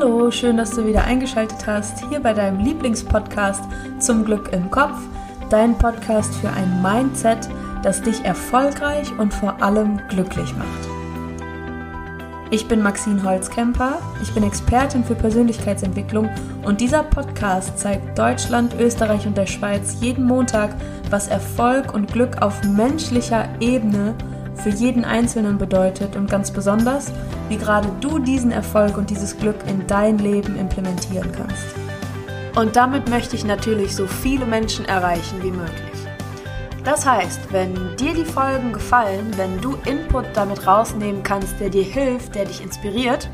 Hallo, schön, dass du wieder eingeschaltet hast, hier bei deinem Lieblingspodcast Zum Glück im Kopf, dein Podcast für ein Mindset, das dich erfolgreich und vor allem glücklich macht. Ich bin Maxine Holzkemper, ich bin Expertin für Persönlichkeitsentwicklung und dieser Podcast zeigt Deutschland, Österreich und der Schweiz jeden Montag, was Erfolg und Glück auf menschlicher Ebene für jeden Einzelnen bedeutet und ganz besonders, wie gerade du diesen Erfolg und dieses Glück in dein Leben implementieren kannst. Und damit möchte ich natürlich so viele Menschen erreichen wie möglich. Das heißt, wenn dir die Folgen gefallen, wenn du Input damit rausnehmen kannst, der dir hilft, der dich inspiriert,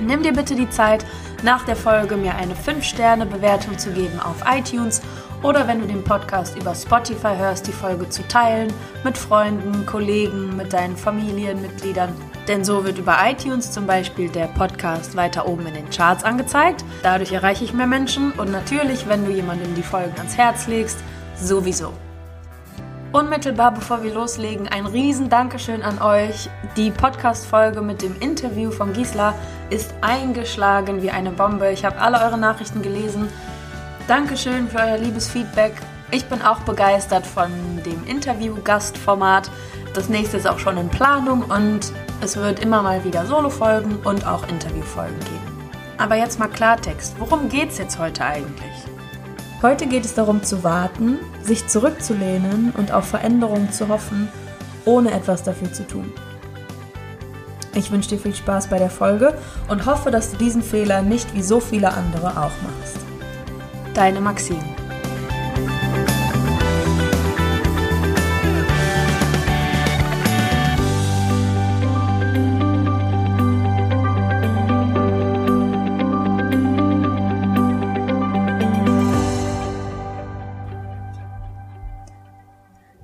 nimm dir bitte die Zeit, nach der Folge mir eine 5-Sterne-Bewertung zu geben auf iTunes oder wenn du den Podcast über Spotify hörst, die Folge zu teilen mit Freunden, Kollegen, mit deinen Familienmitgliedern. Denn so wird über iTunes zum Beispiel der Podcast weiter oben in den Charts angezeigt. Dadurch erreiche ich mehr Menschen und natürlich, wenn du jemandem die Folgen ans Herz legst, sowieso. Unmittelbar bevor wir loslegen, ein riesen Dankeschön an euch. Die Podcast-Folge mit dem Interview von Gisela ist eingeschlagen wie eine Bombe. Ich habe alle eure Nachrichten gelesen. Dankeschön für euer liebes Feedback. Ich bin auch begeistert von dem Interview-Gastformat. Das nächste ist auch schon in Planung und es wird immer mal wieder Solo-Folgen und auch Interview-Folgen geben. Aber jetzt mal Klartext. Worum geht es jetzt heute eigentlich? Heute geht es darum zu warten, sich zurückzulehnen und auf Veränderungen zu hoffen, ohne etwas dafür zu tun. Ich wünsche dir viel Spaß bei der Folge und hoffe, dass du diesen Fehler nicht wie so viele andere auch machst. Deine Maxine.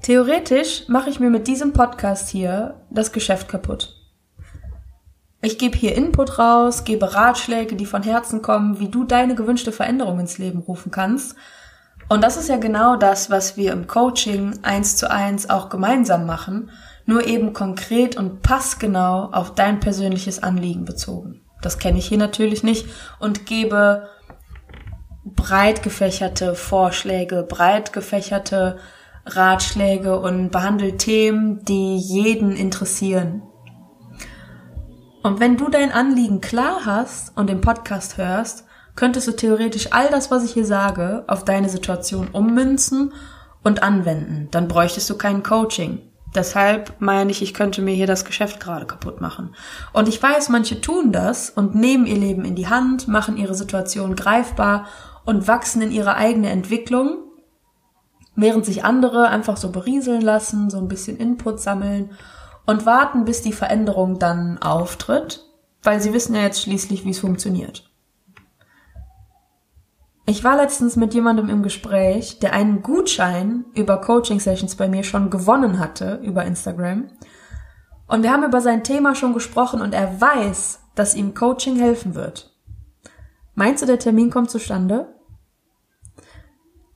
Theoretisch mache ich mir mit diesem Podcast hier das Geschäft kaputt. Ich gebe hier Input raus, gebe Ratschläge, die von Herzen kommen, wie du deine gewünschte Veränderung ins Leben rufen kannst. Und das ist ja genau das, was wir im Coaching eins zu eins auch gemeinsam machen, nur eben konkret und passgenau auf dein persönliches Anliegen bezogen. Das kenne ich hier natürlich nicht und gebe breit gefächerte Vorschläge, breit gefächerte Ratschläge und behandelt Themen, die jeden interessieren. Und wenn du dein Anliegen klar hast und den Podcast hörst, könntest du theoretisch all das, was ich hier sage, auf deine Situation ummünzen und anwenden. Dann bräuchtest du kein Coaching. Deshalb meine ich, ich könnte mir hier das Geschäft gerade kaputt machen. Und ich weiß, manche tun das und nehmen ihr Leben in die Hand, machen ihre Situation greifbar und wachsen in ihre eigene Entwicklung während sich andere einfach so berieseln lassen, so ein bisschen Input sammeln und warten, bis die Veränderung dann auftritt, weil sie wissen ja jetzt schließlich, wie es funktioniert. Ich war letztens mit jemandem im Gespräch, der einen Gutschein über Coaching Sessions bei mir schon gewonnen hatte über Instagram. Und wir haben über sein Thema schon gesprochen und er weiß, dass ihm Coaching helfen wird. Meinst du, der Termin kommt zustande?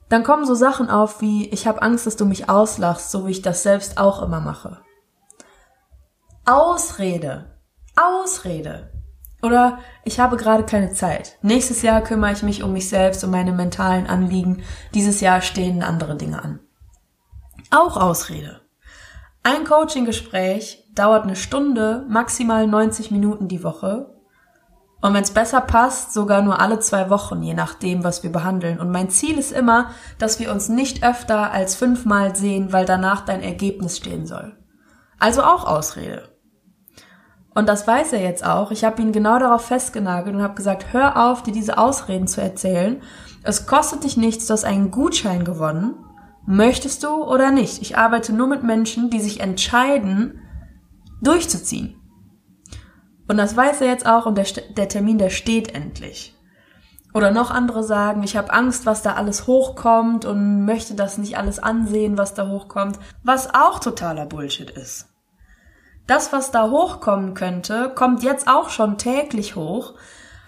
dann kommen so Sachen auf wie, ich habe Angst, dass du mich auslachst, so wie ich das selbst auch immer mache. Ausrede. Ausrede. Oder ich habe gerade keine Zeit. Nächstes Jahr kümmere ich mich um mich selbst, um meine mentalen Anliegen. Dieses Jahr stehen andere Dinge an. Auch Ausrede. Ein Coaching-Gespräch dauert eine Stunde, maximal 90 Minuten die Woche und wenn es besser passt, sogar nur alle zwei Wochen, je nachdem, was wir behandeln. Und mein Ziel ist immer, dass wir uns nicht öfter als fünfmal sehen, weil danach dein Ergebnis stehen soll. Also auch Ausrede. Und das weiß er jetzt auch. Ich habe ihn genau darauf festgenagelt und habe gesagt, hör auf, dir diese Ausreden zu erzählen. Es kostet dich nichts, du hast einen Gutschein gewonnen. Möchtest du oder nicht? Ich arbeite nur mit Menschen, die sich entscheiden, durchzuziehen. Und das weiß er jetzt auch und der, der Termin, der steht endlich. Oder noch andere sagen, ich habe Angst, was da alles hochkommt und möchte das nicht alles ansehen, was da hochkommt, was auch totaler Bullshit ist. Das, was da hochkommen könnte, kommt jetzt auch schon täglich hoch,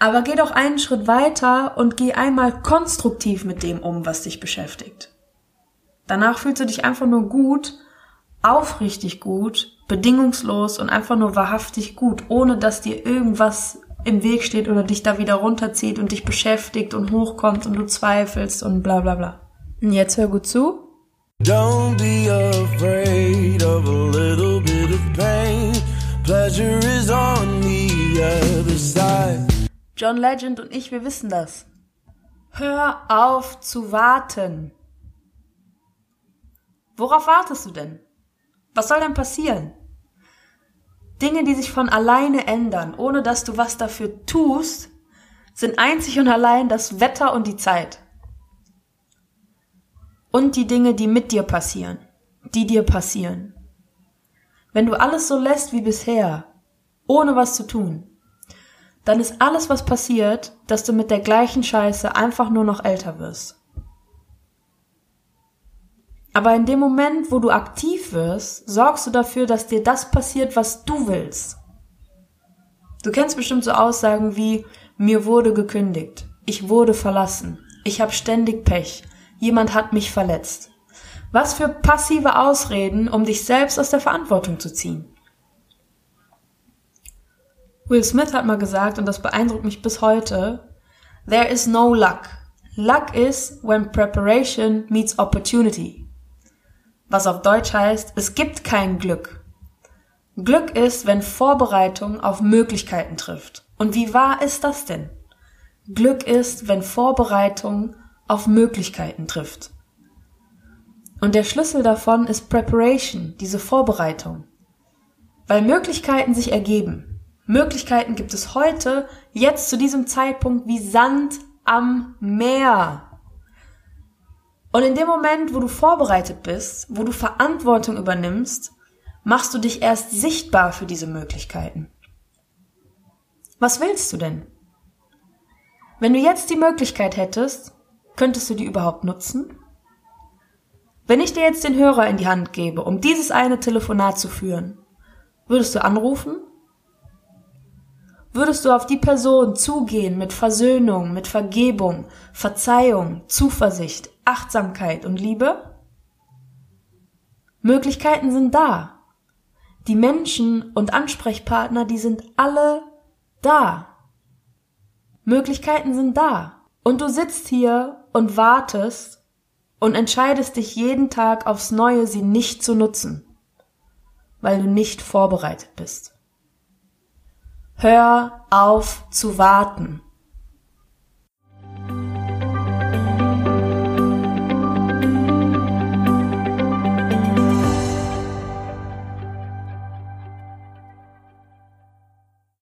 aber geh doch einen Schritt weiter und geh einmal konstruktiv mit dem um, was dich beschäftigt. Danach fühlst du dich einfach nur gut, aufrichtig gut bedingungslos und einfach nur wahrhaftig gut, ohne dass dir irgendwas im Weg steht oder dich da wieder runterzieht und dich beschäftigt und hochkommt und du zweifelst und bla bla bla. Und jetzt hör gut zu. Don't be afraid of a little bit of pain. Pleasure is on the other side. John Legend und ich, wir wissen das. Hör auf zu warten. Worauf wartest du denn? Was soll denn passieren? Dinge, die sich von alleine ändern, ohne dass du was dafür tust, sind einzig und allein das Wetter und die Zeit. Und die Dinge, die mit dir passieren, die dir passieren. Wenn du alles so lässt wie bisher, ohne was zu tun, dann ist alles, was passiert, dass du mit der gleichen Scheiße einfach nur noch älter wirst. Aber in dem Moment, wo du aktiv wirst, sorgst du dafür, dass dir das passiert, was du willst. Du kennst bestimmt so Aussagen wie mir wurde gekündigt, ich wurde verlassen, ich habe ständig Pech, jemand hat mich verletzt. Was für passive Ausreden, um dich selbst aus der Verantwortung zu ziehen. Will Smith hat mal gesagt, und das beeindruckt mich bis heute, There is no luck. Luck is when preparation meets opportunity. Was auf Deutsch heißt, es gibt kein Glück. Glück ist, wenn Vorbereitung auf Möglichkeiten trifft. Und wie wahr ist das denn? Glück ist, wenn Vorbereitung auf Möglichkeiten trifft. Und der Schlüssel davon ist Preparation, diese Vorbereitung. Weil Möglichkeiten sich ergeben. Möglichkeiten gibt es heute, jetzt zu diesem Zeitpunkt, wie Sand am Meer. Und in dem Moment, wo du vorbereitet bist, wo du Verantwortung übernimmst, machst du dich erst sichtbar für diese Möglichkeiten. Was willst du denn? Wenn du jetzt die Möglichkeit hättest, könntest du die überhaupt nutzen? Wenn ich dir jetzt den Hörer in die Hand gebe, um dieses eine Telefonat zu führen, würdest du anrufen Würdest du auf die Person zugehen mit Versöhnung, mit Vergebung, Verzeihung, Zuversicht, Achtsamkeit und Liebe? Möglichkeiten sind da. Die Menschen und Ansprechpartner, die sind alle da. Möglichkeiten sind da. Und du sitzt hier und wartest und entscheidest dich jeden Tag aufs Neue, sie nicht zu nutzen, weil du nicht vorbereitet bist. Hör auf zu warten.